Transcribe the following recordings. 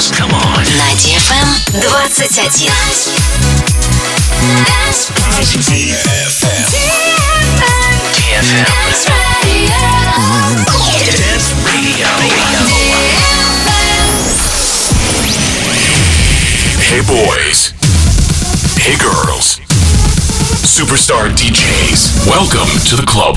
dance. Come on. На DFM 21. DFM. Dance Radio. Hey boys. Hey girls. Superstar DJs. Welcome to the club.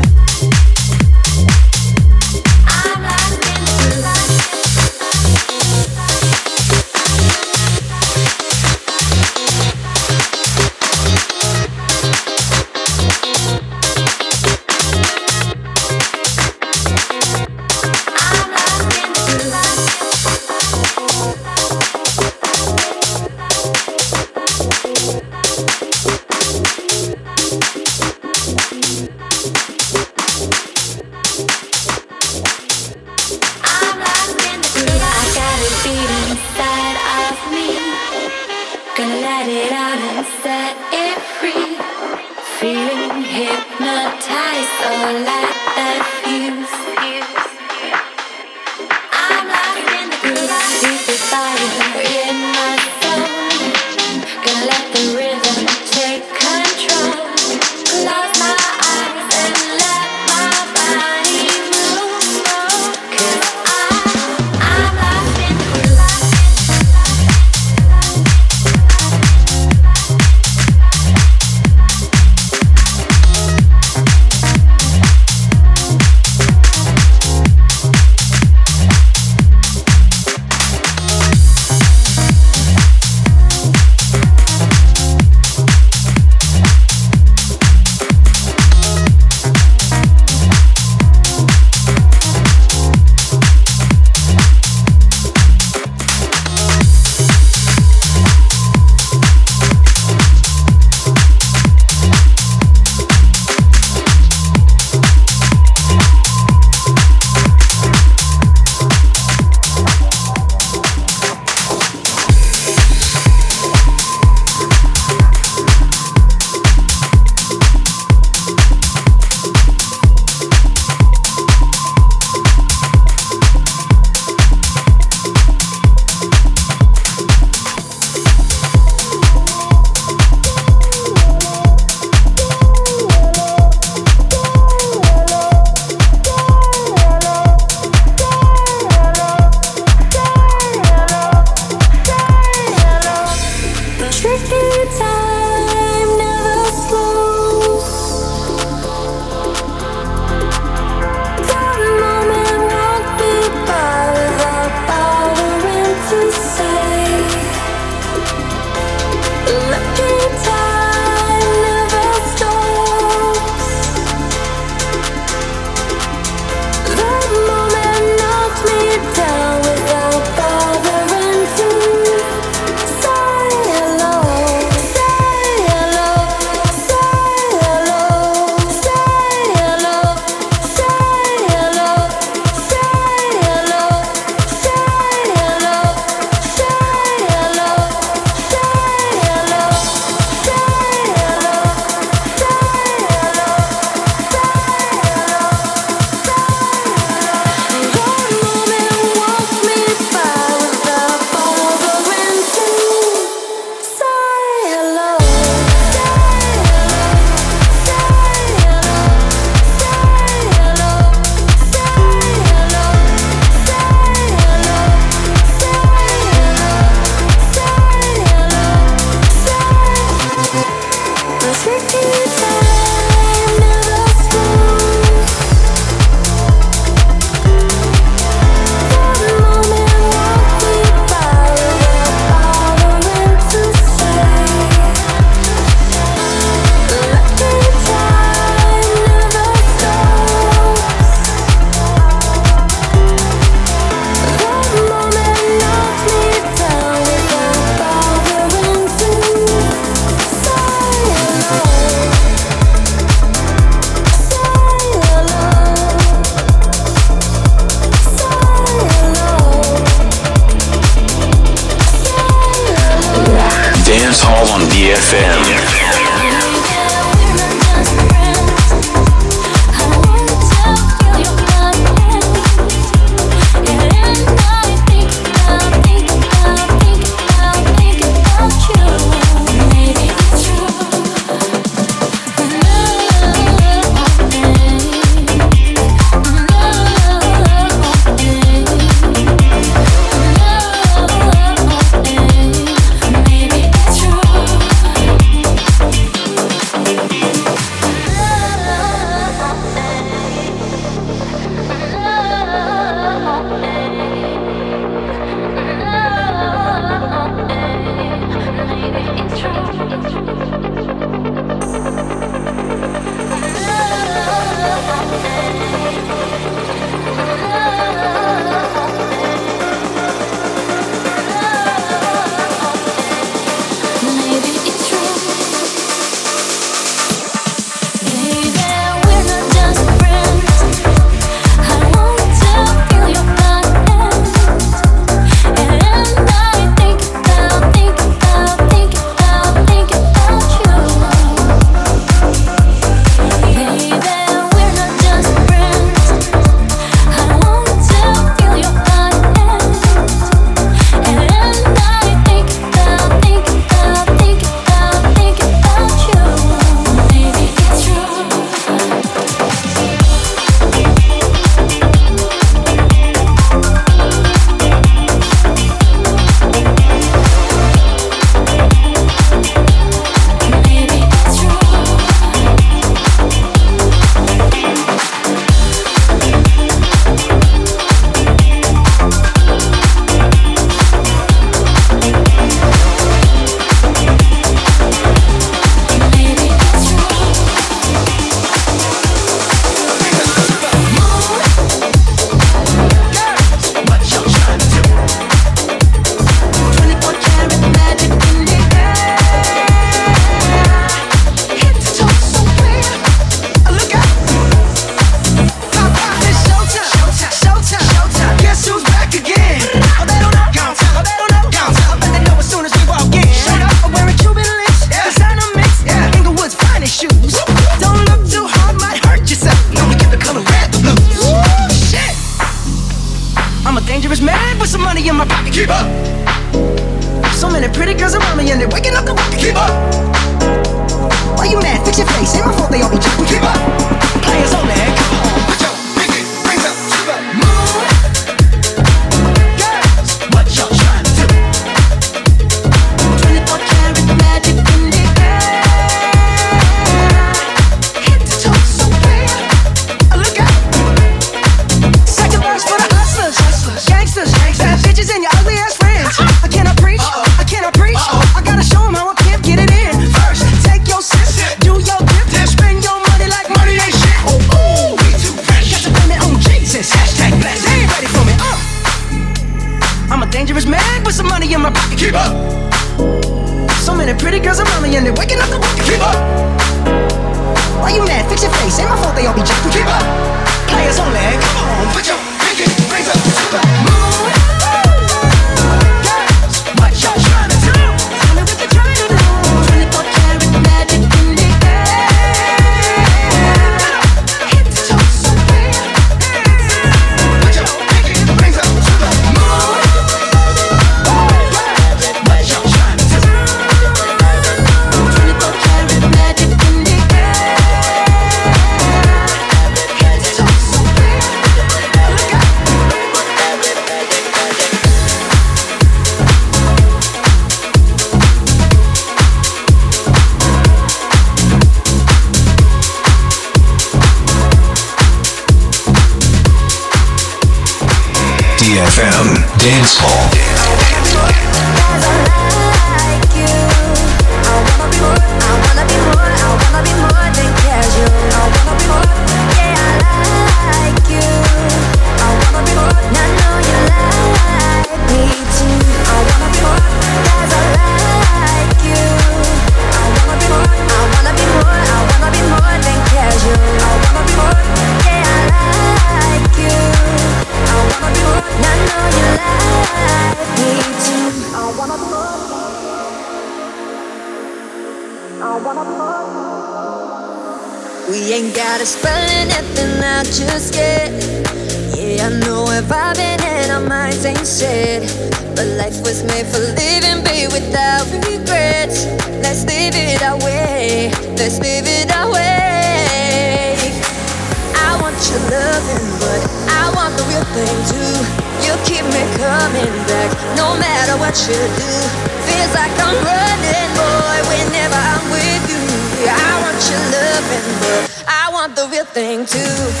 Thing too.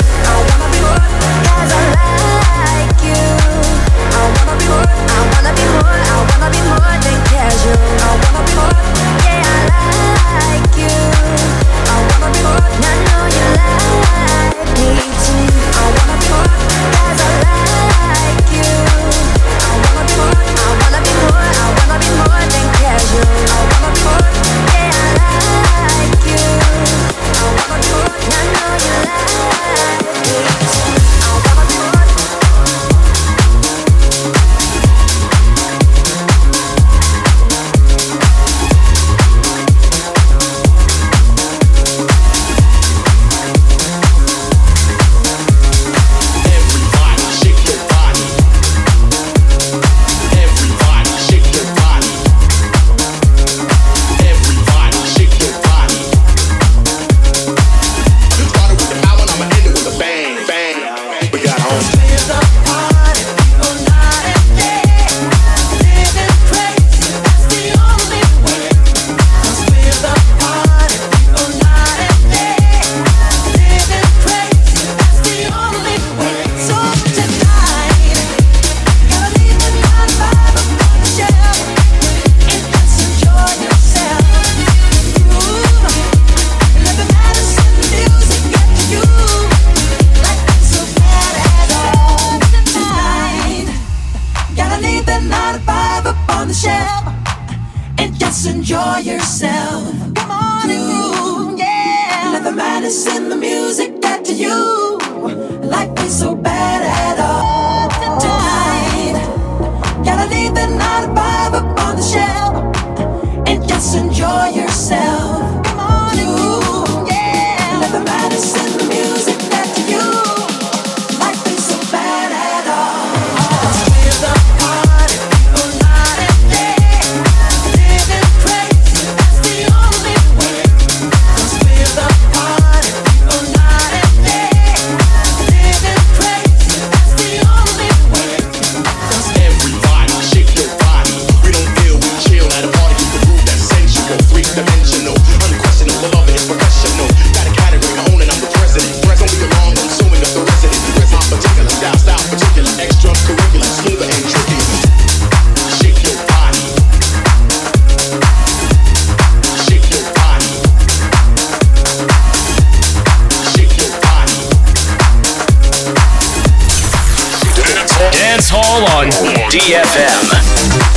Dance Hall on DFM.